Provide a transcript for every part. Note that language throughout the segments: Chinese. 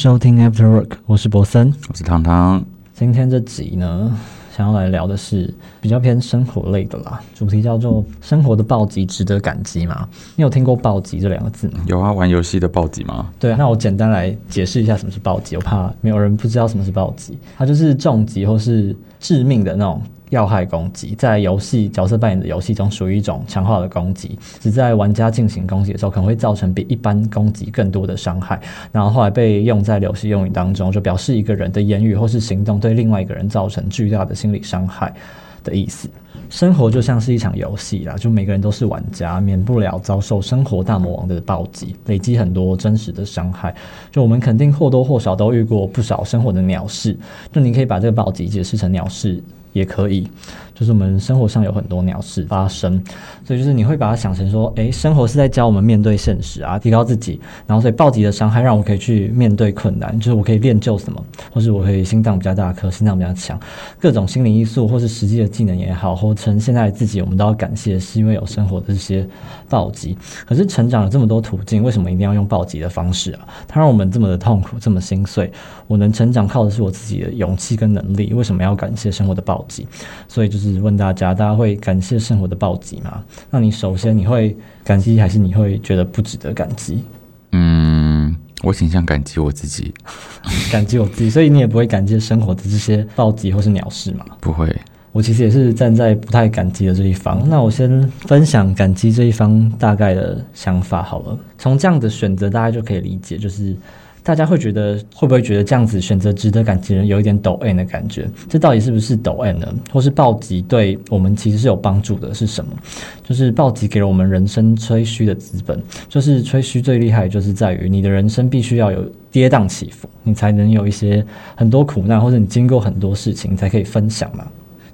收听 After Work，我是博森，我是汤汤。今天这集呢，想要来聊的是比较偏生活类的啦，主题叫做“生活的暴击值得感激”嘛。你有听过“暴击”这两个字吗？有啊，玩游戏的暴击吗？对，那我简单来解释一下什么是暴击，我怕没有人不知道什么是暴击。它就是重击或是致命的那种。要害攻击在游戏角色扮演的游戏中属于一种强化的攻击，只在玩家进行攻击的时候，可能会造成比一般攻击更多的伤害。然后后来被用在游戏用语当中，就表示一个人的言语或是行动对另外一个人造成巨大的心理伤害的意思。生活就像是一场游戏啦，就每个人都是玩家，免不了遭受生活大魔王的暴击，累积很多真实的伤害。就我们肯定或多或少都遇过不少生活的鸟事，就你可以把这个暴击解释成鸟事。也可以，就是我们生活上有很多鸟事发生，所以就是你会把它想成说，诶，生活是在教我们面对现实啊，提高自己，然后所以暴击的伤害让我可以去面对困难，就是我可以练就什么，或是我可以心脏比较大颗，心脏比较强，各种心理因素或是实际的技能也好，或成现在自己，我们都要感谢，是因为有生活的这些暴击。可是成长了这么多途径，为什么一定要用暴击的方式啊？它让我们这么的痛苦，这么心碎。我能成长靠的是我自己的勇气跟能力，为什么要感谢生活的？暴击，所以就是问大家，大家会感谢生活的暴击吗？那你首先你会感激，还是你会觉得不值得感激？嗯，我倾向感激我自己，感激我自己，所以你也不会感激生活的这些暴击或是鸟事吗？不会，我其实也是站在不太感激的这一方。那我先分享感激这一方大概的想法好了。从这样的选择，大家就可以理解，就是。大家会觉得会不会觉得这样子选择值得感情人有一点抖 N 的感觉？这到底是不是抖 N 呢？或是暴击对我们其实是有帮助的？是什么？就是暴击给了我们人生吹嘘的资本。就是吹嘘最厉害，就是在于你的人生必须要有跌宕起伏，你才能有一些很多苦难，或者你经过很多事情你才可以分享嘛。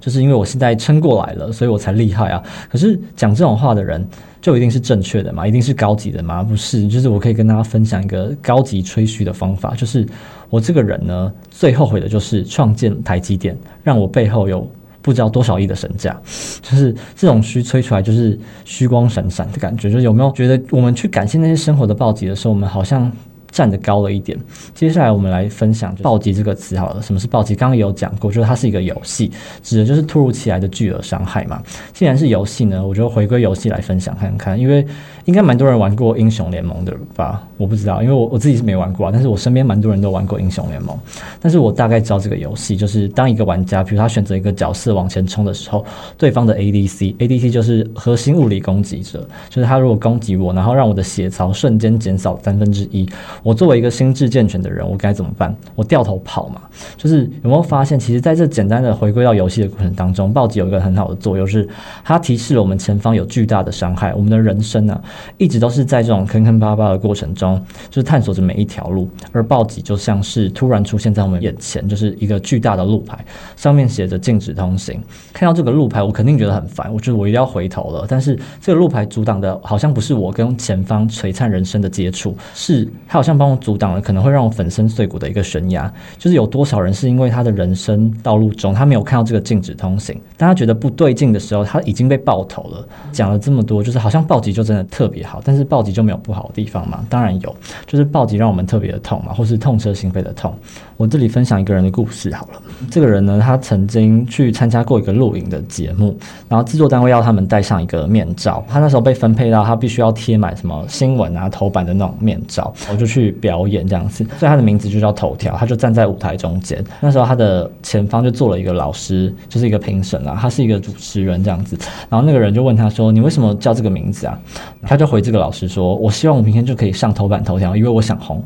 就是因为我现在撑过来了，所以我才厉害啊。可是讲这种话的人。就一定是正确的嘛？一定是高级的吗？不是，就是我可以跟大家分享一个高级吹嘘的方法，就是我这个人呢，最后悔的就是创建台积电，让我背后有不知道多少亿的身价，就是这种虚吹出来就是虚光闪闪的感觉。就有没有觉得我们去感谢那些生活的暴击的时候，我们好像？站得高了一点。接下来我们来分享“暴击”这个词好了。什么是暴击？刚刚也有讲过，就是它是一个游戏，指的就是突如其来的巨额伤害嘛。既然是游戏呢，我就回归游戏来分享看看，因为应该蛮多人玩过英雄联盟的吧？我不知道，因为我我自己是没玩过啊，但是我身边蛮多人都玩过英雄联盟。但是我大概知道这个游戏，就是当一个玩家，比如他选择一个角色往前冲的时候，对方的 ADC，ADC 就是核心物理攻击者，就是他如果攻击我，然后让我的血槽瞬间减少三分之一。我作为一个心智健全的人，我该怎么办？我掉头跑嘛？就是有没有发现，其实在这简单的回归到游戏的过程当中，暴击有一个很好的作用，是它提示了我们前方有巨大的伤害。我们的人生呢，一直都是在这种坑坑巴巴的过程中，就是探索着每一条路。而暴击就像是突然出现在我们眼前，就是一个巨大的路牌，上面写着禁止通行。看到这个路牌，我肯定觉得很烦，我觉得我一定要回头了。但是这个路牌阻挡的，好像不是我跟前方璀璨人生的接触，是它有像。帮我阻挡了可能会让我粉身碎骨的一个悬崖，就是有多少人是因为他的人生道路中他没有看到这个禁止通行，当他觉得不对劲的时候，他已经被爆头了。讲了这么多，就是好像暴击就真的特别好，但是暴击就没有不好的地方吗？当然有，就是暴击让我们特别的痛嘛，或是痛彻心扉的痛。我这里分享一个人的故事好了，这个人呢，他曾经去参加过一个录影的节目，然后制作单位要他们戴上一个面罩，他那时候被分配到他必须要贴满什么新闻啊头版的那种面罩，我就去。表演这样子，所以他的名字就叫头条。他就站在舞台中间，那时候他的前方就坐了一个老师，就是一个评审啊，他是一个主持人这样子。然后那个人就问他说：“你为什么叫这个名字啊？”他就回这个老师说：“我希望我明天就可以上头版头条，因为我想红。”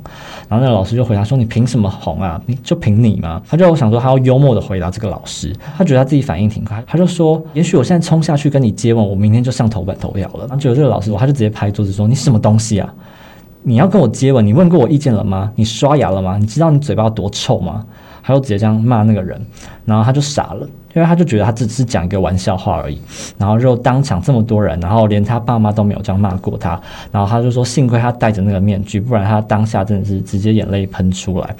然后那个老师就回答说：“你凭什么红啊？你就凭你吗？”他就想说他要幽默的回答这个老师，他觉得他自己反应挺快，他就说：“也许我现在冲下去跟你接吻，我明天就上头版头条了。”然后结果这个老师，他就直接拍桌子说：“你什么东西啊？”你要跟我接吻？你问过我意见了吗？你刷牙了吗？你知道你嘴巴多臭吗？他就直接这样骂那个人，然后他就傻了，因为他就觉得他只是讲一个玩笑话而已，然后就当场这么多人，然后连他爸妈都没有这样骂过他，然后他就说幸亏他戴着那个面具，不然他当下真的是直接眼泪喷出来。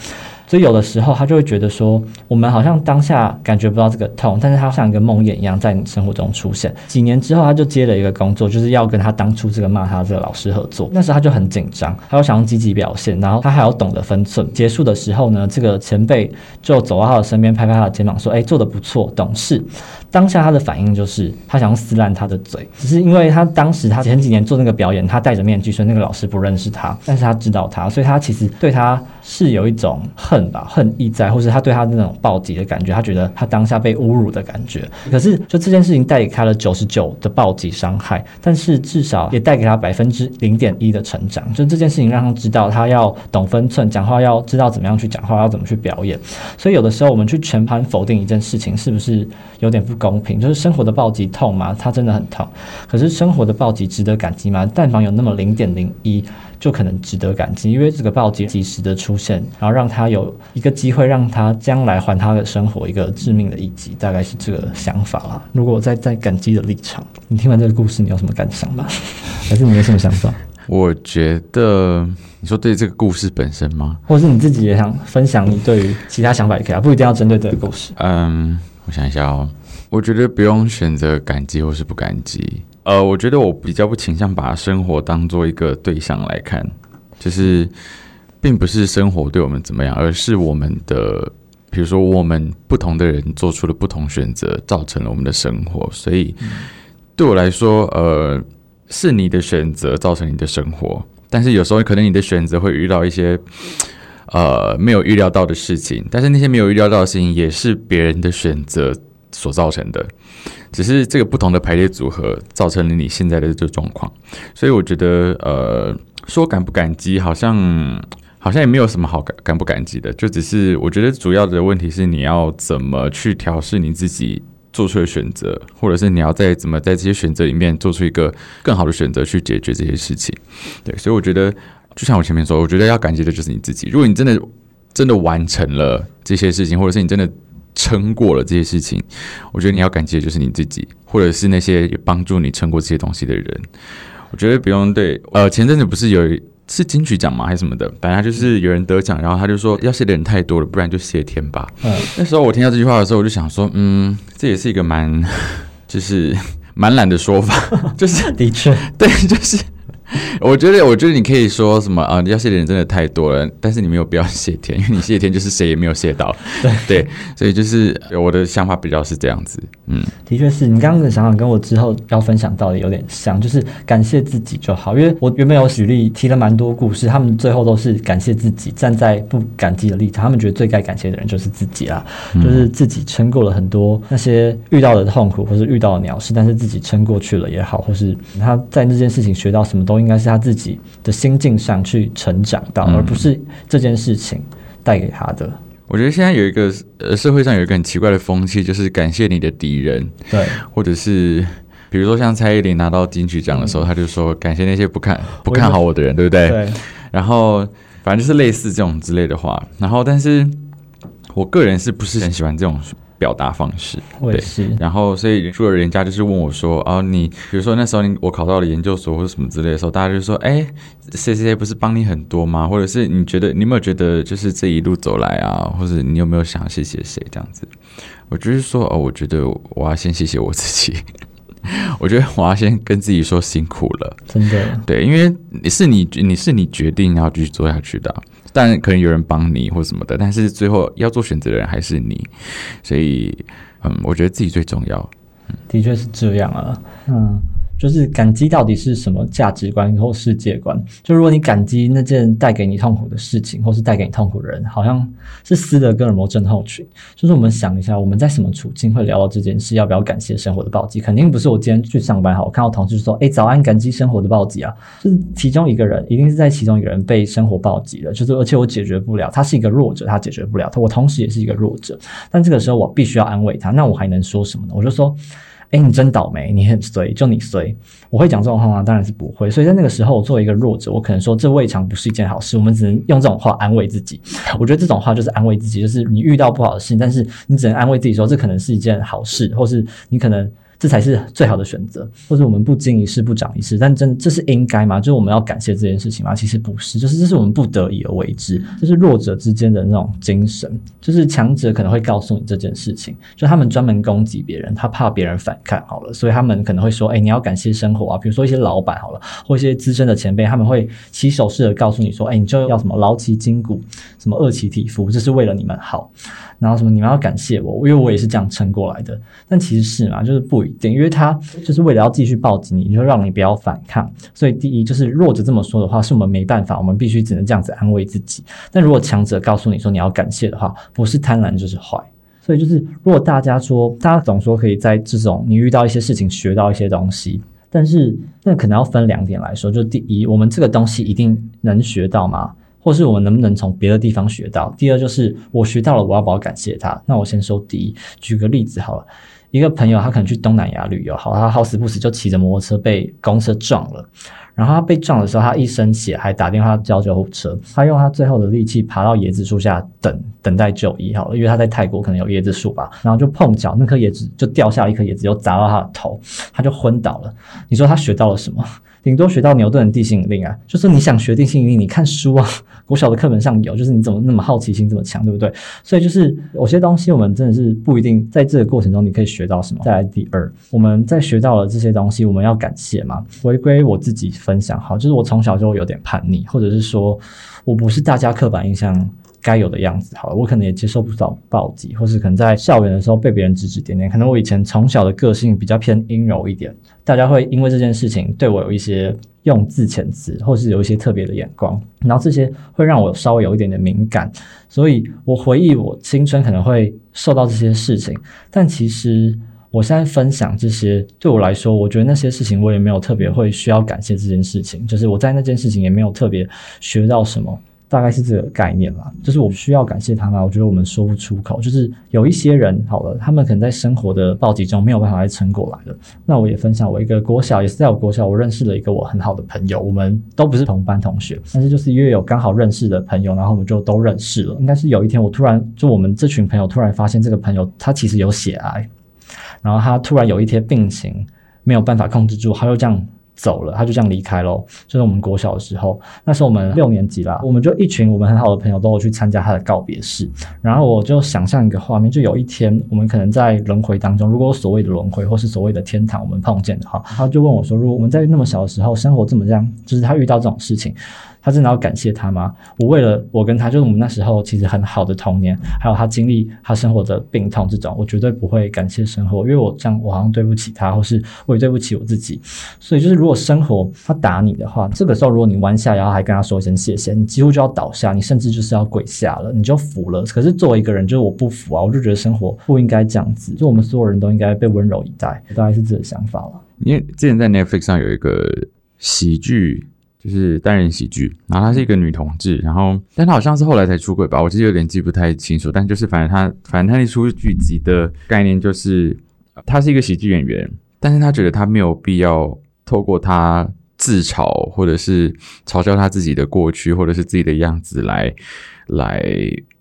所以有的时候他就会觉得说，我们好像当下感觉不到这个痛，但是他像一个梦魇一样在你生活中出现。几年之后，他就接了一个工作，就是要跟他当初这个骂他这个老师合作。那时候他就很紧张，他又想要积极表现，然后他还要懂得分寸。结束的时候呢，这个前辈就走到他的身边，拍拍他的肩膀说：“哎，做的不错，懂事。”当下他的反应就是他想要撕烂他的嘴，只是因为他当时他前几年做那个表演，他戴着面具，所以那个老师不认识他，但是他知道他，所以他其实对他是有一种恨 吧，恨意在，或是他对他那种暴击的感觉，他觉得他当下被侮辱的感觉。可是就这件事情带给他了九十九的暴击伤害，但是至少也带给他百分之零点一的成长。就这件事情让他知道他要懂分寸，讲话要知道怎么样去讲话，要怎么去表演。所以有的时候我们去全盘否定一件事情，是不是有点不公平？就是生活的暴击痛吗？它真的很痛。可是生活的暴击值得感激吗？但凡有那么零点零一，就可能值得感激，因为这个暴击及时的出现，然后让他有一个机会，让他将来还他的生活一个致命的一击，大概是这个想法啦。如果在在感激的立场，你听完这个故事，你有什么感想吗？还是你有什么想法？我觉得你说对这个故事本身吗？或者是你自己也想分享你对于其他想法也可以啊，不一定要针对这个故事。嗯，我想一下哦。我觉得不用选择感激或是不感激。呃，我觉得我比较不倾向把生活当做一个对象来看，就是并不是生活对我们怎么样，而是我们的，比如说我们不同的人做出了不同选择，造成了我们的生活。所以对我来说，呃，是你的选择造成你的生活，但是有时候可能你的选择会遇到一些呃没有预料到的事情，但是那些没有预料到的事情也是别人的选择。所造成的，只是这个不同的排列组合造成了你现在的这状况，所以我觉得，呃，说感不感激，好像好像也没有什么好感感不感激的，就只是我觉得主要的问题是你要怎么去调试你自己做出的选择，或者是你要在怎么在这些选择里面做出一个更好的选择去解决这些事情。对，所以我觉得，就像我前面说，我觉得要感激的就是你自己。如果你真的真的完成了这些事情，或者是你真的。撑过了这些事情，我觉得你要感激的就是你自己，或者是那些帮助你撑过这些东西的人。我觉得不用对，呃，前阵子不是有是金曲奖吗？还是什么的？反正就是有人得奖，然后他就说要谢的人太多了，不然就谢天吧。嗯，那时候我听到这句话的时候，我就想说，嗯，这也是一个蛮就是蛮懒的说法，就是的确，对，就是。我觉得，我觉得你可以说什么啊？你要谢的人真的太多了，但是你没有必要谢天，因为你谢天就是谁也没有谢到。对对，所以就是我的想法比较是这样子。嗯，的确是你刚刚的想法跟我之后要分享到的有点像，就是感谢自己就好。因为我原本有举例提了蛮多故事，他们最后都是感谢自己，站在不感激的立场，他们觉得最该感谢的人就是自己啊，就是自己撑过了很多那些遇到的痛苦或是遇到的鸟事，但是自己撑过去了也好，或是他在那件事情学到什么都应该是他自己的心境上去成长到，而不是这件事情带给他的。我觉得现在有一个呃社会上有一个很奇怪的风气，就是感谢你的敌人，对，或者是比如说像蔡依林拿到金曲奖的时候，他就说感谢那些不看不看好我的人，对不对？对。然后反正就是类似这种之类的话，然后但是我个人是不是很喜欢这种。表达方式，对，然后所以除了人家就是问我说，哦，你比如说那时候你我考到了研究所或者什么之类的时候，大家就说，哎，谁谁谁不是帮你很多吗？或者是你觉得你有没有觉得就是这一路走来啊，或者你有没有想谢谢谁这样子？我就是说，哦，我觉得我要先谢谢我自己，我觉得我要先跟自己说辛苦了，真的，对，因为你是你你是你决定要继续做下去的。但可能有人帮你或什么的，但是最后要做选择的人还是你，所以，嗯，我觉得自己最重要。嗯的确是这样啊，嗯。就是感激到底是什么价值观或世界观？就如果你感激那件带给你痛苦的事情，或是带给你痛苦的人，好像是斯德哥尔摩症候群。就是我们想一下，我们在什么处境会聊到这件事？要不要感谢生活的暴击？肯定不是我今天去上班好，我看到同事说：“哎，早安，感激生活的暴击啊！”就是其中一个人，一定是在其中一个人被生活暴击了。就是而且我解决不了，他是一个弱者，他解决不了，我同时也是一个弱者。但这个时候我必须要安慰他，那我还能说什么呢？我就说。哎，你真倒霉，你很衰，就你衰。我会讲这种话吗？当然是不会。所以在那个时候，我作为一个弱者，我可能说这未尝不是一件好事。我们只能用这种话安慰自己。我觉得这种话就是安慰自己，就是你遇到不好的事情，但是你只能安慰自己说这可能是一件好事，或是你可能这才是最好的选择。或者我们不经一事不长一智，但真这是应该吗？就是我们要感谢这件事情吗？其实不是，就是这是我们不得已而为之，就是弱者之间的那种精神，就是强者可能会告诉你这件事情，就他们专门攻击别人，他怕别人反抗好了，所以他们可能会说，哎，你要感谢生活啊，比如说一些老板好了，或一些资深的前辈，他们会起手式的告诉你说，哎，你就要什么劳其筋骨，什么饿其体肤，这是为了你们好。然后什么？你们要感谢我，因为我也是这样撑过来的。但其实是嘛，就是不一定，因为他就是为了要继续抱紧你，就让你不要反抗。所以第一就是弱者这么说的话，是我们没办法，我们必须只能这样子安慰自己。但如果强者告诉你说你要感谢的话，不是贪婪就是坏。所以就是如果大家说，大家总说可以在这种你遇到一些事情学到一些东西，但是那可能要分两点来说。就第一，我们这个东西一定能学到吗？或是我们能不能从别的地方学到？第二就是我学到了，我要不要感谢他？那我先说第一。举个例子好了，一个朋友他可能去东南亚旅游，好，他好死不死就骑着摩托车被公车撞了。然后他被撞的时候，他一身血，还打电话叫救护车。他用他最后的力气爬到椰子树下等等待就医好了，因为他在泰国可能有椰子树吧。然后就碰巧那颗椰子就掉下一颗椰子，又砸到他的头，他就昏倒了。你说他学到了什么？顶多学到牛顿的地心引力啊，就是你想学地心引力，你看书啊，国小的课本上有，就是你怎么那么好奇心这么强，对不对？所以就是有些东西我们真的是不一定在这个过程中你可以学到什么。再来第二，我们在学到了这些东西，我们要感谢嘛？回归我自己分享，好，就是我从小就有点叛逆，或者是说我不是大家刻板印象。该有的样子，好了，我可能也接受不到暴击，或是可能在校园的时候被别人指指点点。可能我以前从小的个性比较偏阴柔一点，大家会因为这件事情对我有一些用字遣词，或是有一些特别的眼光，然后这些会让我稍微有一点点敏感。所以我回忆我青春可能会受到这些事情，但其实我现在分享这些，对我来说，我觉得那些事情我也没有特别会需要感谢这件事情，就是我在那件事情也没有特别学到什么。大概是这个概念啦，就是我需要感谢他吗？我觉得我们说不出口。就是有一些人好了，他们可能在生活的暴击中没有办法再撑过来了。那我也分享我一个国小，也是在我国小，我认识了一个我很好的朋友。我们都不是同班同学，但是就是因为有刚好认识的朋友，然后我们就都认识了。应该是有一天，我突然就我们这群朋友突然发现，这个朋友他其实有血癌，然后他突然有一天病情没有办法控制住，他又这样。走了，他就这样离开喽。就是我们国小的时候，那时候我们六年级啦，我们就一群我们很好的朋友都有去参加他的告别式。然后我就想象一个画面，就有一天我们可能在轮回当中，如果所谓的轮回或是所谓的天堂，我们碰见的话，他就问我说：如果我们在那么小的时候生活这么这样，就是他遇到这种事情。他真的要感谢他吗？我为了我跟他，就是我们那时候其实很好的童年，还有他经历他生活的病痛这种，我绝对不会感谢生活，因为我这样我好像对不起他，或是我也对不起我自己。所以就是如果生活他打你的话，这个时候如果你弯下腰还跟他说一声谢谢，你几乎就要倒下，你甚至就是要跪下了，你就服了。可是作为一个人，就是我不服啊，我就觉得生活不应该这样子，就我们所有人都应该被温柔以待，大概是这个想法了。因为之前在 Netflix 上有一个喜剧。就是单人喜剧，然后她是一个女同志，然后但她好像是后来才出轨吧，我其实有点记不太清楚，但就是反正她反正她那出剧集的概念就是，她是一个喜剧演员，但是她觉得她没有必要透过她自嘲或者是嘲笑她自己的过去或者是自己的样子来来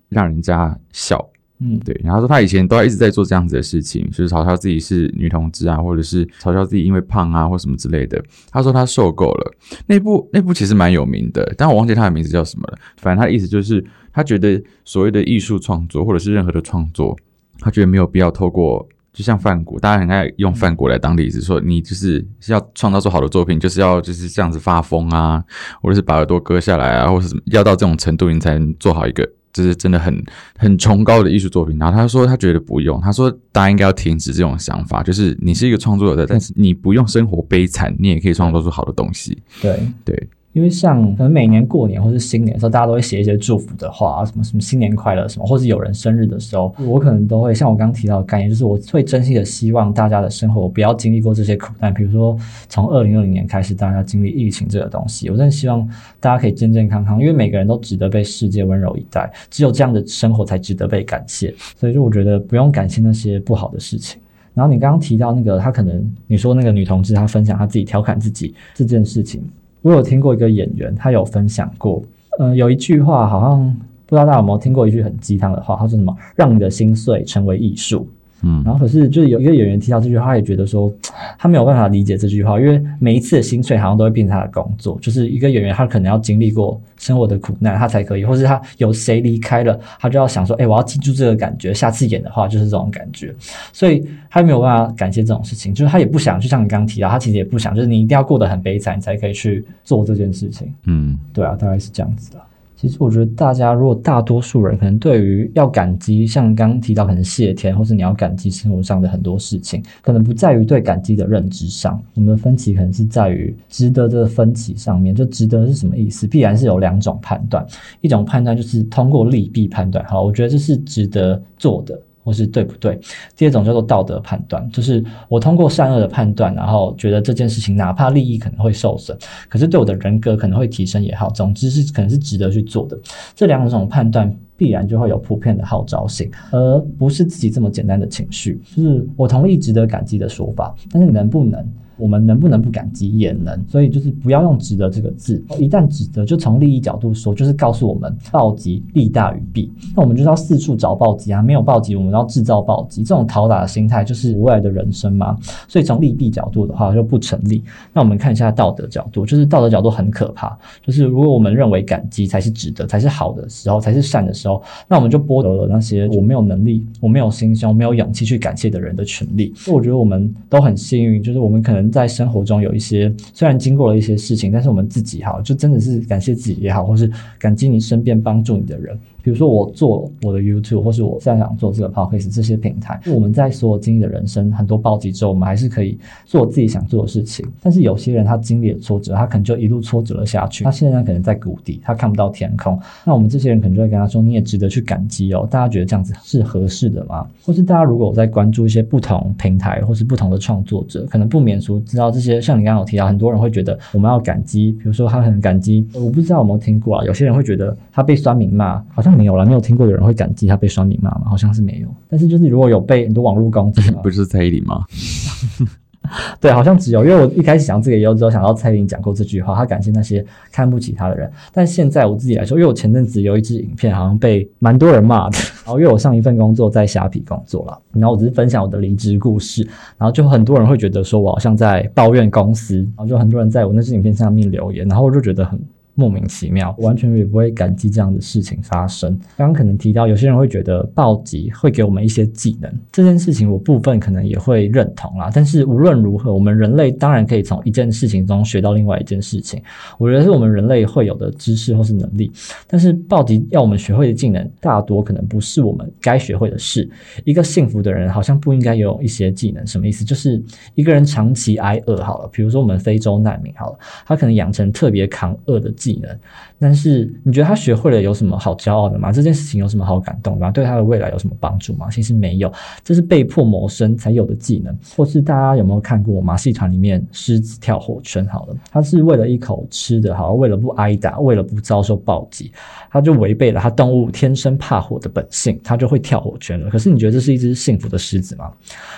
让人家笑。嗯，对。然后说他以前都一直在做这样子的事情，就是嘲笑自己是女同志啊，或者是嘲笑自己因为胖啊或什么之类的。他说他受够了。那部那部其实蛮有名的，但我忘记他的名字叫什么了。反正他的意思就是，他觉得所谓的艺术创作或者是任何的创作，他觉得没有必要透过，就像范谷，大家很爱用范谷来当例子，说你就是要创造出好的作品，就是要就是这样子发疯啊，或者是把耳朵割下来啊，或者什么，要到这种程度你才能做好一个。这是真的很很崇高的艺术作品，然后他说他觉得不用，他说大家应该要停止这种想法，就是你是一个创作者，但是你不用生活悲惨，你也可以创作出好的东西。对对。因为像可能每年过年或是新年的时候，大家都会写一些祝福的话啊，什么什么新年快乐什么，或是有人生日的时候，我可能都会像我刚刚提到的概念，就是我会真心的希望大家的生活不要经历过这些苦难。比如说从二零二零年开始，大家经历疫情这个东西，我真的希望大家可以健健康康，因为每个人都值得被世界温柔以待，只有这样的生活才值得被感谢。所以就我觉得不用感谢那些不好的事情。然后你刚刚提到那个，他可能你说那个女同志，她分享她自己调侃自己这件事情。我有听过一个演员，他有分享过，呃，有一句话，好像不知道大家有没有听过一句很鸡汤的话，他说什么？让你的心碎成为艺术。嗯然后可是就是有一个演员提到这句话，他也觉得说 他没有办法理解这句话，因为每一次的薪水好像都会变成他的工作，就是一个演员他可能要经历过生活的苦难，他才可以，或是他有谁离开了，他就要想说，哎，我要记住这个感觉，下次演的话就是这种感觉，所以他没有办法感谢这种事情，就是他也不想，就像你刚刚提到，他其实也不想，就是你一定要过得很悲惨，你才可以去做这件事情。嗯对啊，大概是这样子的。其实我觉得大家如果大多数人可能对于要感激，像刚刚提到可能谢天，或是你要感激生活上的很多事情，可能不在于对感激的认知上，我们的分歧可能是在于值得的分歧上面。就值得是什么意思？必然是有两种判断，一种判断就是通过利弊判断，好，我觉得这是值得做的。或是对不对？第二种叫做道德判断，就是我通过善恶的判断，然后觉得这件事情哪怕利益可能会受损，可是对我的人格可能会提升也好，总之是可能是值得去做的。这两种判断必然就会有普遍的号召性，而不是自己这么简单的情绪。就是我同意值得感激的说法，但是能不能？我们能不能不感激也能，所以就是不要用“值得”这个字。一旦指责，就从利益角度说，就是告诉我们暴击利大于弊。那我们就是要四处找暴击啊，没有暴击，我们要制造暴击。这种讨打的心态就是无赖的人生嘛。所以从利弊角度的话就不成立。那我们看一下道德角度，就是道德角度很可怕。就是如果我们认为感激才是值得，才是好的时候，才是善的时候，那我们就剥夺了那些我没有能力、我没有心胸、没有勇气去感谢的人的权利。所以我觉得我们都很幸运，就是我们可能在生活中有一些虽然经过了一些事情，但是我们自己哈，就真的是感谢自己也好，或是感激你身边帮助你的人。比如说我做我的 YouTube，或是我现在想做这个 Podcast 这些平台，我们在所有经历的人生很多暴击之后，我们还是可以做自己想做的事情。但是有些人他经历了挫折，他可能就一路挫折了下去，他现在可能在谷底，他看不到天空。那我们这些人可能就会跟他说，你也值得去感激哦。大家觉得这样子是合适的吗？或是大家如果在关注一些不同平台或是不同的创作者，可能不免俗知道这些，像你刚刚有提到，很多人会觉得我们要感激，比如说他很感激，我不知道有没有听过啊？有些人会觉得他被酸民骂，好像没有了，没有听过有人会感激他被酸民骂吗？好像是没有。但是就是如果有被很多网络攻击 不是蔡依林吗？对，好像只有，因为我一开始想这个以后，之后想到蔡依林讲过这句话，她感谢那些看不起她的人。但现在我自己来说，因为我前阵子有一支影片，好像被蛮多人骂的。然后因为我上一份工作在虾皮工作了，然后我只是分享我的离职故事，然后就很多人会觉得说我好像在抱怨公司，然后就很多人在我那支影片上面留言，然后我就觉得很。莫名其妙，完全也不会感激这样的事情发生。刚刚可能提到，有些人会觉得暴击会给我们一些技能，这件事情我部分可能也会认同啦。但是无论如何，我们人类当然可以从一件事情中学到另外一件事情，我觉得是我们人类会有的知识或是能力。但是暴击要我们学会的技能，大多可能不是我们该学会的事。一个幸福的人好像不应该有一些技能，什么意思？就是一个人长期挨饿好了，比如说我们非洲难民好了，他可能养成特别扛饿的技技能，但是你觉得他学会了有什么好骄傲的吗？这件事情有什么好感动的吗？对他的未来有什么帮助吗？其实没有，这是被迫谋生才有的技能。或是大家有没有看过马戏团里面狮子跳火圈？好了，他是为了一口吃的，好，为了不挨打，为了不遭受暴击，他就违背了他动物天生怕火的本性，他就会跳火圈了。可是你觉得这是一只幸福的狮子吗？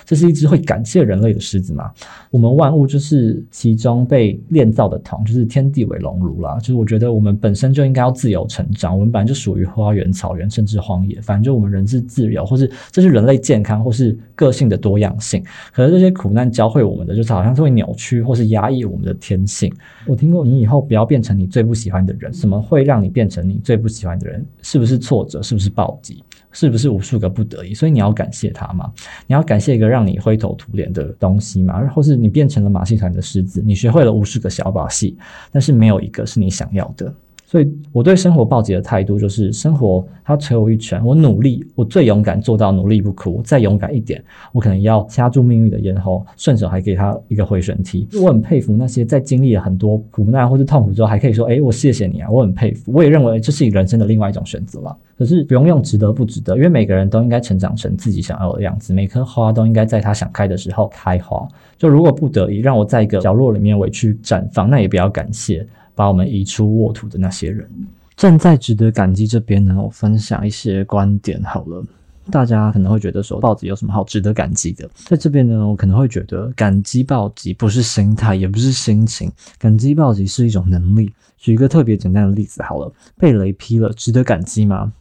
这是一只会感谢人类的狮子吗？我们万物就是其中被炼造的铜，就是天地为熔炉啦。就是我觉得我们本身就应该要自由成长，我们本来就属于花园、草原，甚至荒野。反正就我们人是自由，或是这是人类健康或是个性的多样性。可是这些苦难教会我们的，就是好像是会扭曲或是压抑我们的天性。我听过，你以后不要变成你最不喜欢的人。什么会让你变成你最不喜欢的人？是不是挫折？是不是暴击？是不是无数个不得已？所以你要感谢他嘛？你要感谢一个让你灰头土脸的东西吗？或是你变成了马戏团的狮子，你学会了无数个小把戏，但是没有一个是你想要的。所以我对生活暴击的态度就是：生活它捶我一拳，我努力，我最勇敢做到努力不哭，再勇敢一点，我可能要掐住命运的咽喉，顺手还给他一个回旋踢。我很佩服那些在经历了很多苦难或是痛苦之后，还可以说：“哎，我谢谢你啊！”我很佩服，我也认为这是你人生的另外一种选择了。可是不用用值得不值得，因为每个人都应该成长成自己想要的样子，每棵花都应该在它想开的时候开花。就如果不得已让我在一个角落里面委屈绽放，那也不要感谢。把我们移出沃土的那些人，站在值得感激这边呢，我分享一些观点好了。大家可能会觉得说，报纸有什么好值得感激的？在这边呢，我可能会觉得，感激报纸不是心态，也不是心情，感激报纸是一种能力。举一个特别简单的例子好了，被雷劈了，值得感激吗？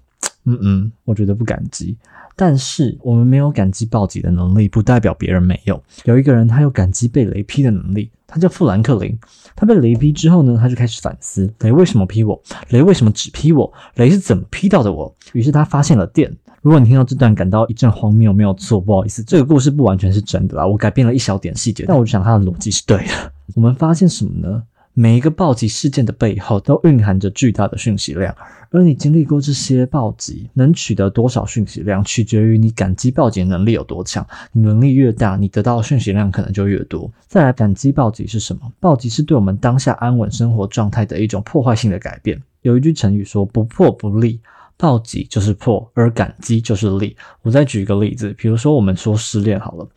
嗯嗯，我觉得不感激。但是我们没有感激暴击的能力，不代表别人没有。有一个人，他有感激被雷劈的能力，他叫富兰克林。他被雷劈之后呢，他就开始反思：雷为什么劈我？雷为什么只劈我？雷是怎么劈到的我？于是他发现了电。如果你听到这段感到一阵荒谬，没有错，不好意思，这个故事不完全是真的啦，我改变了一小点细节，但我想他的逻辑是对的。我们发现什么呢？每一个暴击事件的背后都蕴含着巨大的讯息量，而你经历过这些暴击，能取得多少讯息量，取决于你感激暴击能力有多强。你能力越大，你得到的讯息量可能就越多。再来，感激暴击是什么？暴击是对我们当下安稳生活状态的一种破坏性的改变。有一句成语说“不破不立”。暴击就是破，而感激就是利。我再举一个例子，比如说我们说失恋好了，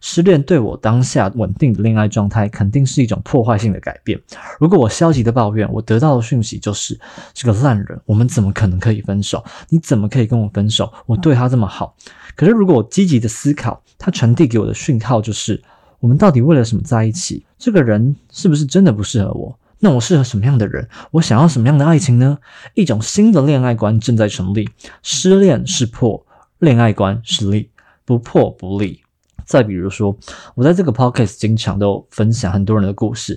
失恋对我当下稳定的恋爱状态肯定是一种破坏性的改变。如果我消极的抱怨，我得到的讯息就是是个烂人，我们怎么可能可以分手？你怎么可以跟我分手？我对他这么好。可是如果我积极的思考，他传递给我的讯号就是我们到底为了什么在一起？这个人是不是真的不适合我？那我适合什么样的人？我想要什么样的爱情呢？一种新的恋爱观正在成立。失恋是破，恋爱观是立，不破不立。再比如说，我在这个 podcast 经常都分享很多人的故事。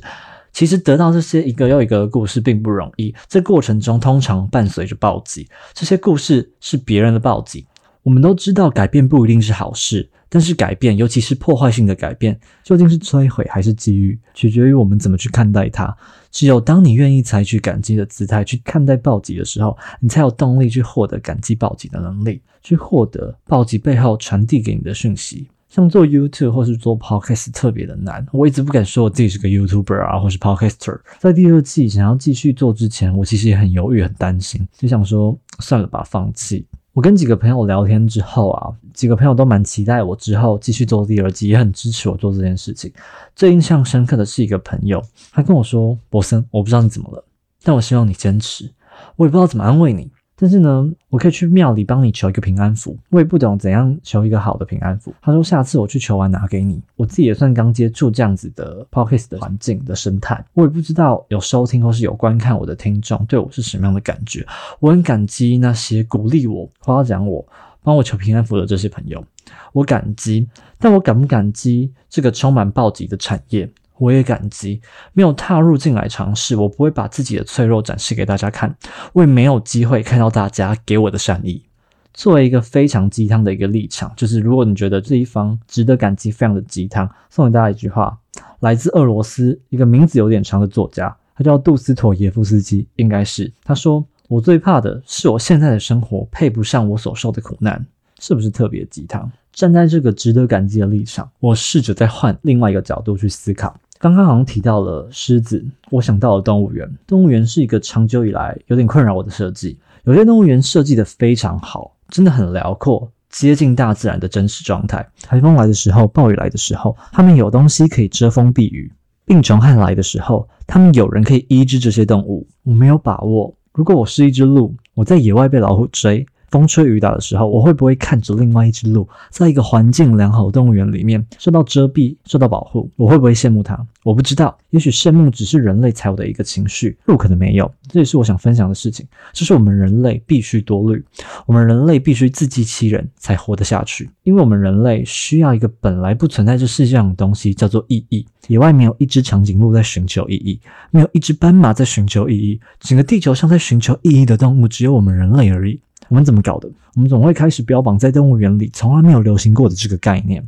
其实得到这些一个又一个的故事并不容易，这过程中通常伴随着暴击。这些故事是别人的暴击。我们都知道改变不一定是好事。但是改变，尤其是破坏性的改变，究竟是摧毁还是机遇，取决于我们怎么去看待它。只有当你愿意采取感激的姿态去看待暴击的时候，你才有动力去获得感激暴击的能力，去获得暴击背后传递给你的讯息。像做 YouTube 或是做 Podcast 特别的难，我一直不敢说我自己是个 YouTuber 啊，或是 Podcaster。在第二季想要继续做之前，我其实也很犹豫、很担心，就想说算了吧，放弃。我跟几个朋友聊天之后啊，几个朋友都蛮期待我之后继续做第二季，也很支持我做这件事情。最印象深刻的是一个朋友，他跟我说：“博森，我不知道你怎么了，但我希望你坚持。”我也不知道怎么安慰你。但是呢，我可以去庙里帮你求一个平安符。我也不懂怎样求一个好的平安符。他说下次我去求完拿给你。我自己也算刚接触这样子的 podcast 的环境的生态，我也不知道有收听或是有观看我的听众对我是什么样的感觉。我很感激那些鼓励我、夸奖我、帮我求平安符的这些朋友，我感激。但我感不感激这个充满暴击的产业？我也感激没有踏入进来尝试，我不会把自己的脆弱展示给大家看，我也没有机会看到大家给我的善意。作为一个非常鸡汤的一个立场，就是如果你觉得这一方值得感激，非常的鸡汤，送给大家一句话，来自俄罗斯一个名字有点长的作家，他叫杜斯妥耶夫斯基，应该是他说：“我最怕的是我现在的生活配不上我所受的苦难。”是不是特别鸡汤？站在这个值得感激的立场，我试着再换另外一个角度去思考。刚刚好像提到了狮子，我想到了动物园。动物园是一个长久以来有点困扰我的设计。有些动物园设计的非常好，真的很辽阔，接近大自然的真实状态。台风来的时候，暴雨来的时候，他们有东西可以遮风避雨；病虫害来的时候，他们有人可以医治这些动物。我没有把握，如果我是一只鹿，我在野外被老虎追。风吹雨打的时候，我会不会看着另外一只鹿，在一个环境良好的动物园里面受到遮蔽、受到保护？我会不会羡慕它？我不知道。也许羡慕只是人类才有的一个情绪，鹿可能没有。这也是我想分享的事情。这是我们人类必须多虑，我们人类必须自欺欺人才活得下去，因为我们人类需要一个本来不存在这世界上的东西，叫做意义。野外没有一只长颈鹿在寻求意义，没有一只斑马在寻求意义，整个地球上在寻求意义的动物只有我们人类而已。我们怎么搞的？我们总会开始标榜在动物园里从来没有流行过的这个概念，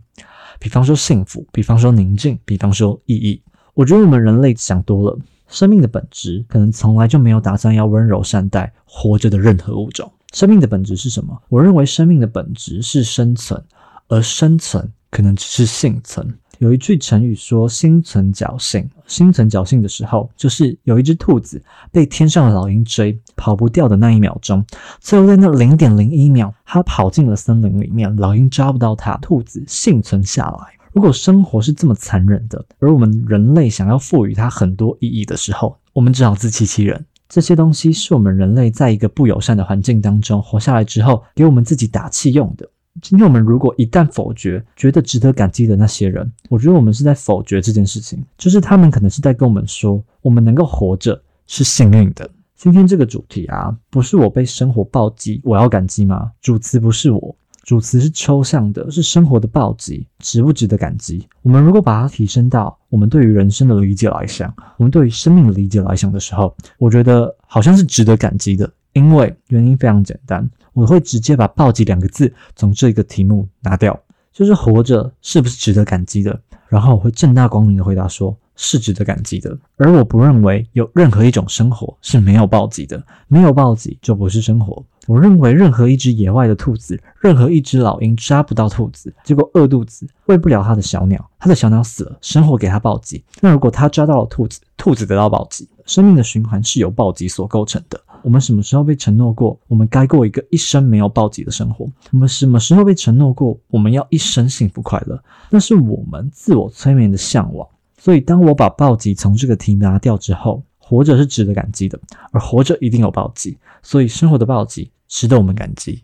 比方说幸福，比方说宁静，比方说意义。我觉得我们人类想多了，生命的本质可能从来就没有打算要温柔善待活着的任何物种。生命的本质是什么？我认为生命的本质是生存，而生存可能只是幸存。有一句成语说“心存侥幸”，心存侥幸的时候，就是有一只兔子被天上的老鹰追，跑不掉的那一秒钟，最后在那零点零一秒，它跑进了森林里面，老鹰抓不到它，兔子幸存下来。如果生活是这么残忍的，而我们人类想要赋予它很多意义的时候，我们只好自欺欺人。这些东西是我们人类在一个不友善的环境当中活下来之后，给我们自己打气用的。今天我们如果一旦否决觉得值得感激的那些人，我觉得我们是在否决这件事情，就是他们可能是在跟我们说，我们能够活着是幸运的。今天这个主题啊，不是我被生活暴击，我要感激吗？主词不是我，主词是抽象的，是生活的暴击，值不值得感激？我们如果把它提升到我们对于人生的理解来想，我们对于生命的理解来想的时候，我觉得好像是值得感激的，因为原因非常简单，我会直接把暴击两个字从这个题目拿掉，就是活着是不是值得感激的？然后我会正大光明的回答说。是值得感激的，而我不认为有任何一种生活是没有暴击的，没有暴击就不是生活。我认为任何一只野外的兔子，任何一只老鹰抓不到兔子，结果饿肚子喂不了它的小鸟，它的小鸟死了，生活给它暴击。那如果它抓到了兔子，兔子得到暴击，生命的循环是由暴击所构成的。我们什么时候被承诺过，我们该过一个一生没有暴击的生活？我们什么时候被承诺过，我们要一生幸福快乐？那是我们自我催眠的向往。所以，当我把暴击从这个题拿掉之后，活着是值得感激的，而活着一定有暴击，所以生活的暴击值得我们感激。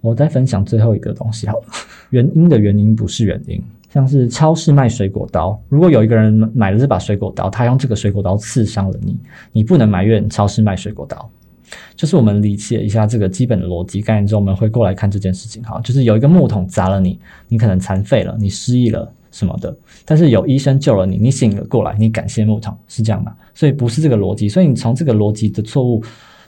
我再分享最后一个东西好了，原因的原因不是原因，像是超市卖水果刀，如果有一个人买了这把水果刀，他用这个水果刀刺伤了你，你不能埋怨超市卖水果刀。就是我们理解一下这个基本的逻辑概念之后，我们会过来看这件事情哈，就是有一个木桶砸了你，你可能残废了，你失忆了。什么的，但是有医生救了你，你醒了过来，你感谢木桶是这样吗？所以不是这个逻辑，所以你从这个逻辑的错误。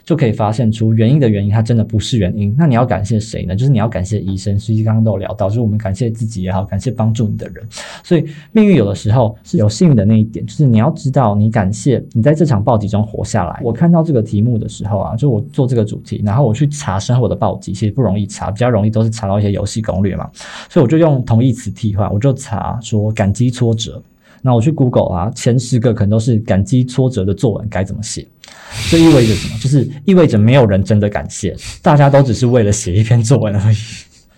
就可以发现出原因的原因，它真的不是原因。那你要感谢谁呢？就是你要感谢医生。实际刚刚都有聊到，就是我们感谢自己也好，感谢帮助你的人。所以命运有的时候是有幸运的那一点，就是你要知道，你感谢你在这场暴击中活下来。我看到这个题目的时候啊，就我做这个主题，然后我去查生活的暴击，其实不容易查，比较容易都是查到一些游戏攻略嘛。所以我就用同义词替换，我就查说感激挫折。那我去 Google 啊，前十个可能都是感激挫折的作文该怎么写。这意味着什么？就是意味着没有人真的感谢，大家都只是为了写一篇作文而已。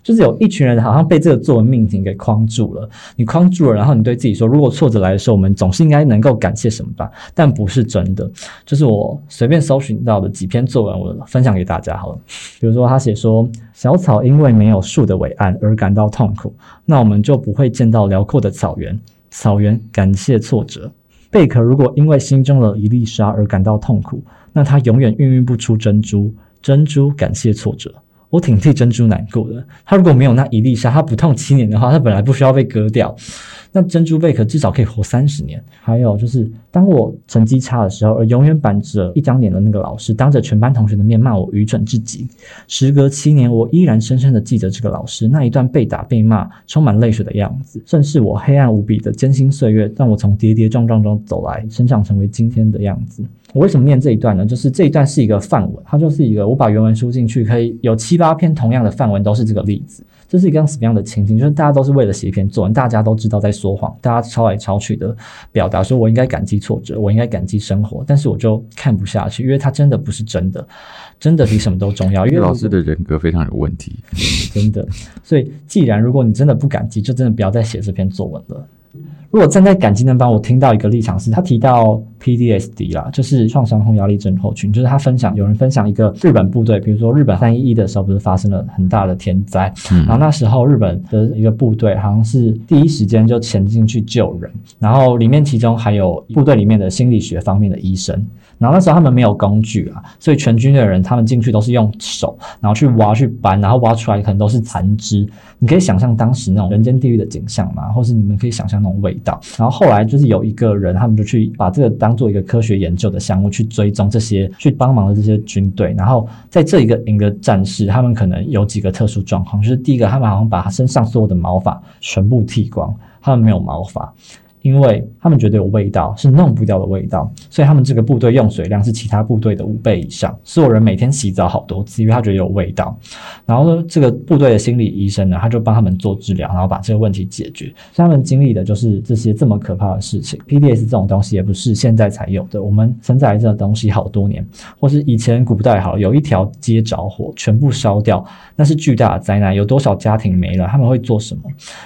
就是有一群人好像被这个作文命题给框住了，你框住了，然后你对自己说，如果挫折来的时候，我们总是应该能够感谢什么吧？但不是真的。就是我随便搜寻到的几篇作文，我分享给大家好了。比如说他写说，小草因为没有树的伟岸而感到痛苦，那我们就不会见到辽阔的草原。草原感谢挫折。贝壳如果因为心中的一粒沙而感到痛苦，那它永远孕育不出珍珠。珍珠感谢挫折，我挺替珍珠难过的。它如果没有那一粒沙，它不痛七年的话，它本来不需要被割掉。那珍珠贝壳至少可以活三十年。还有就是，当我成绩差的时候，而永远板着一张脸的那个老师，当着全班同学的面骂我愚蠢至极。时隔七年，我依然深深的记得这个老师那一段被打被骂、充满泪水的样子，正是我黑暗无比的艰辛岁月，让我从跌跌撞撞中走来，成长成为今天的样子。我为什么念这一段呢？就是这一段是一个范文，它就是一个我把原文输进去，可以有七八篇同样的范文都是这个例子。这是一个什么样的情景？就是大家都是为了写一篇作文，大家都知道在说谎，大家抄来抄去的表达说，我应该感激挫折，我应该感激生活，但是我就看不下去，因为它真的不是真的，真的比什么都重要。因为老师的人格非常有问题，真的。所以，既然如果你真的不感激，就真的不要再写这篇作文了。如果站在感激那方，我听到一个立场是，他提到 PDSD 啦，就是创伤后压力症候群，就是他分享有人分享一个日本部队，比如说日本三一一的时候，不是发生了很大的天灾，然后那时候日本的一个部队好像是第一时间就前进去救人，然后里面其中还有部队里面的心理学方面的医生。然后那时候他们没有工具啊，所以全军的人他们进去都是用手，然后去挖去搬，然后挖出来可能都是残肢。你可以想象当时那种人间地狱的景象嘛？或是你们可以想象那种味道。然后后来就是有一个人，他们就去把这个当当做一个科学研究的项目去追踪这些去帮忙的这些军队。然后在这一个营的战士，他们可能有几个特殊状况，就是第一个，他们好像把他身上所有的毛发全部剃光，他们没有毛发。因为他们觉得有味道，是弄不掉的味道，所以他们这个部队用水量是其他部队的五倍以上。所有人每天洗澡好多次，因为他觉得有味道。然后呢，这个部队的心理医生呢，他就帮他们做治疗，然后把这个问题解决。所以他们经历的就是这些这么可怕的事情。PDS 这种东西也不是现在才有的，我们存在这个东西好多年，或是以前古代好有一条街着火，全部烧掉，那是巨大的灾难，有多少家庭没了？他们会做什么？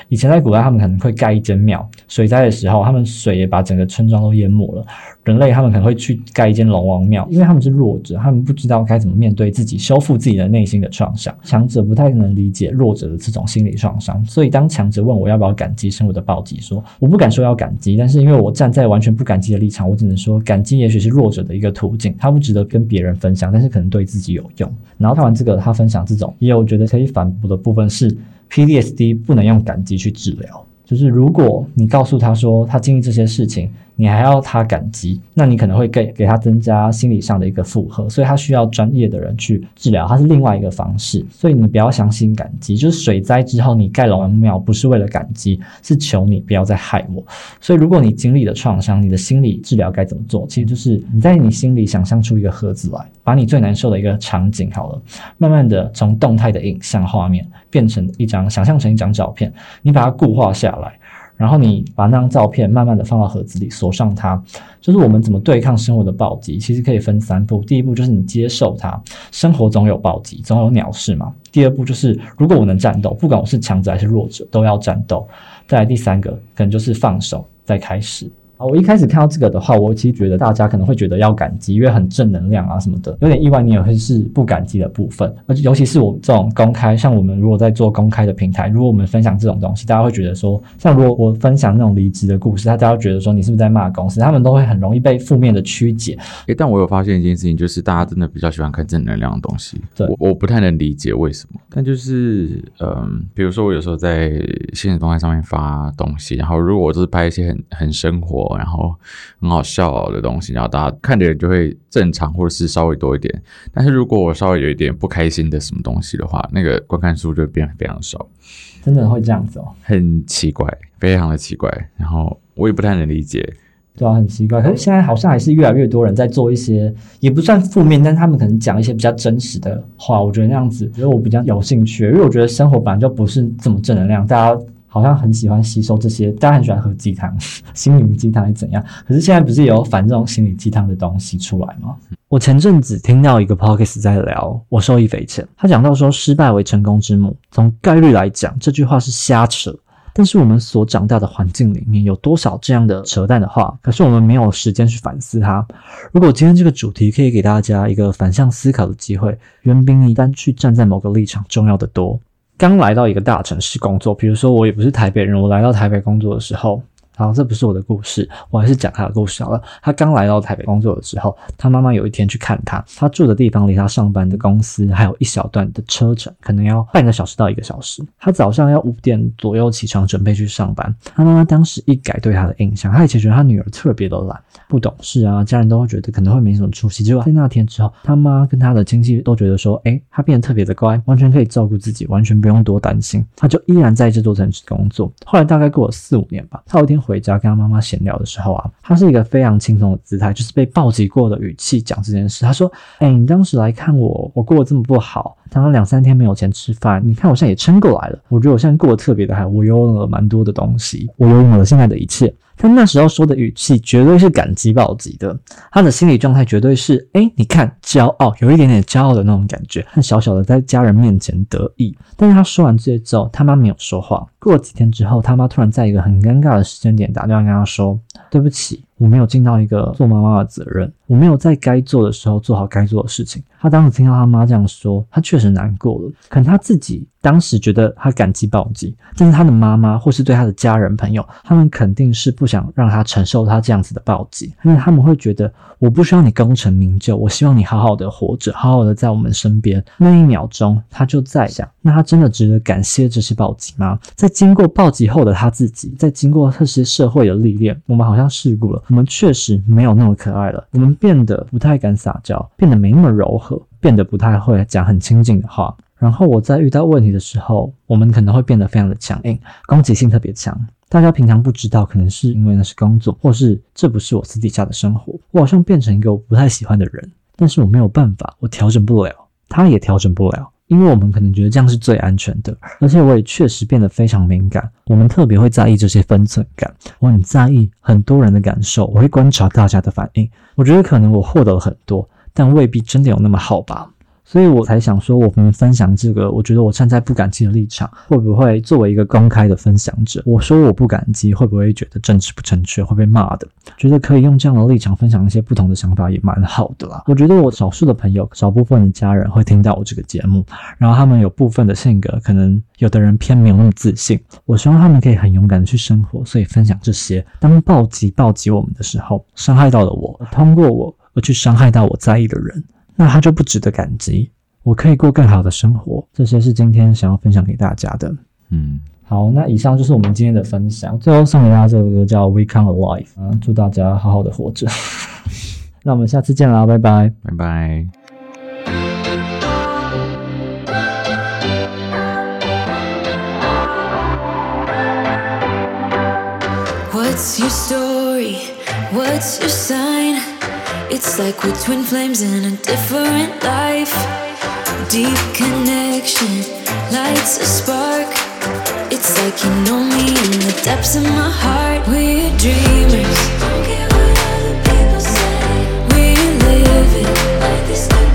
以前在古代，他们可能会盖一间庙，水灾的时时候，他们水也把整个村庄都淹没了。人类他们可能会去盖一间龙王庙，因为他们是弱者，他们不知道该怎么面对自己，修复自己的内心的创伤。强者不太能理解弱者的这种心理创伤，所以当强者问我要不要感激生活的暴击，说我不敢说要感激，但是因为我站在完全不感激的立场，我只能说感激也许是弱者的一个途径，他不值得跟别人分享，但是可能对自己有用。然后看完这个，他分享这种，也有觉得可以反驳的部分是，PDSD 不能用感激去治疗，就是如果你告诉他说他经历这些事情。你还要他感激，那你可能会给给他增加心理上的一个负荷，所以他需要专业的人去治疗，他是另外一个方式。所以你不要相信感激，就是水灾之后你盖龙王庙不是为了感激，是求你不要再害我。所以如果你经历了创伤，你的心理治疗该怎么做？其实就是你在你心里想象出一个盒子来，把你最难受的一个场景好了，慢慢的从动态的影像画面变成一张，想象成一张照片，你把它固化下来。然后你把那张照片慢慢的放到盒子里，锁上它。就是我们怎么对抗生活的暴击，其实可以分三步。第一步就是你接受它，生活总有暴击，总有鸟事嘛。第二步就是如果我能战斗，不管我是强者还是弱者，都要战斗。再来第三个，可能就是放手，再开始。我一开始看到这个的话，我其实觉得大家可能会觉得要感激，因为很正能量啊什么的，有点意外。你也会是不感激的部分，而且尤其是我这种公开，像我们如果在做公开的平台，如果我们分享这种东西，大家会觉得说，像如果我分享那种离职的故事，大家会觉得说你是不是在骂公司？他们都会很容易被负面的曲解。诶，但我有发现一件事情，就是大家真的比较喜欢看正能量的东西。对，我我不太能理解为什么。但就是嗯，比如说我有时候在现实动态上面发东西，然后如果我就是拍一些很很生活，然后。很好笑的东西，然后大家看的人就会正常，或者是稍微多一点。但是如果我稍微有一点不开心的什么东西的话，那个观看数就变非常少。真的会这样子哦？很奇怪，非常的奇怪。然后我也不太能理解。对啊，很奇怪。可是现在好像还是越来越多人在做一些，也不算负面，但他们可能讲一些比较真实的话。我觉得那样子，觉得我比较有兴趣，因为我觉得生活本来就不是这么正能量，大家。好像很喜欢吸收这些，大家很喜欢喝鸡汤，心灵鸡汤是怎样？可是现在不是有反这种心灵鸡汤的东西出来吗？我前阵子听到一个 podcast 在聊，我受益匪浅。他讲到说，失败为成功之母，从概率来讲，这句话是瞎扯。但是我们所长大的环境里面有多少这样的扯淡的话？可是我们没有时间去反思它。如果今天这个主题可以给大家一个反向思考的机会，远比你单去站在某个立场重要的多。刚来到一个大城市工作，比如说我也不是台北人，我来到台北工作的时候。好，这不是我的故事，我还是讲他的故事好了。他刚来到台北工作的时候，他妈妈有一天去看他，他住的地方离他上班的公司还有一小段的车程，可能要半个小时到一个小时。他早上要五点左右起床准备去上班。他妈妈当时一改对他的印象，他以前觉得他女儿特别的懒、不懂事啊，家人都会觉得可能会没什么出息。结果在那天之后，他妈跟他的亲戚都觉得说，哎，他变得特别的乖，完全可以照顾自己，完全不用多担心。他就依然在这座城市工作。后来大概过了四五年吧，他有一天。回家跟他妈妈闲聊的时候啊，他是一个非常轻松的姿态，就是被暴击过的语气讲这件事。他说：“哎，你当时来看我，我过得这么不好，刚刚两三天没有钱吃饭，你看我现在也撑过来了。我觉得我现在过得特别的好，我拥有了蛮多的东西，我拥有了现在的一切。”他那时候说的语气绝对是感激暴击的，他的心理状态绝对是：哎，你看，骄傲，有一点点骄傲的那种感觉，很小小的在家人面前得意。但是他说完这些之后，他妈没有说话。过了几天之后，他妈突然在一个很尴尬的时间点打电话跟他说：“对不起，我没有尽到一个做妈妈的责任，我没有在该做的时候做好该做的事情。”他当时听到他妈这样说，他确实难过了。可能他自己当时觉得他感激暴击，但是他的妈妈或是对他的家人朋友，他们肯定是不想让他承受他这样子的暴击，因为他们会觉得我不需要你功成名就，我希望你好好的活着，好好的在我们身边。那一秒钟，他就在想：那他真的值得感谢这些暴击吗？在经过暴击后的他自己，在经过这些社会的历练，我们好像事故了，我们确实没有那么可爱了，我们变得不太敢撒娇，变得没那么柔和，变得不太会讲很亲近的话。然后我在遇到问题的时候，我们可能会变得非常的强硬，攻击性特别强。大家平常不知道，可能是因为那是工作，或是这不是我私底下的生活。我好像变成一个我不太喜欢的人，但是我没有办法，我调整不了，他也调整不了。因为我们可能觉得这样是最安全的，而且我也确实变得非常敏感。我们特别会在意这些分寸感，我很在意很多人的感受，我会观察大家的反应。我觉得可能我获得了很多，但未必真的有那么好吧。所以我才想说，我们分享这个，我觉得我站在不感激的立场，会不会作为一个公开的分享者，我说我不感激，会不会觉得政治不正确，会被骂的？觉得可以用这样的立场分享一些不同的想法，也蛮好的啦。我觉得我少数的朋友，少部分的家人会听到我这个节目，然后他们有部分的性格，可能有的人偏没有那么自信，我希望他们可以很勇敢的去生活，所以分享这些。当暴击暴击我们的时候，伤害到了我，通过我而去伤害到我在意的人。那他就不值得感激。我可以过更好的生活，这些是今天想要分享给大家的。嗯，好，那以上就是我们今天的分享。最后送给大家这首歌叫《We Come Alive》，嗯，祝大家好好的活着。那我们下次见啦，拜拜，拜拜。What's your story? What's your sign? It's like we're twin flames in a different life. Deep connection lights a spark. It's like you know me in the depths of my heart. We're dreamers. Somehow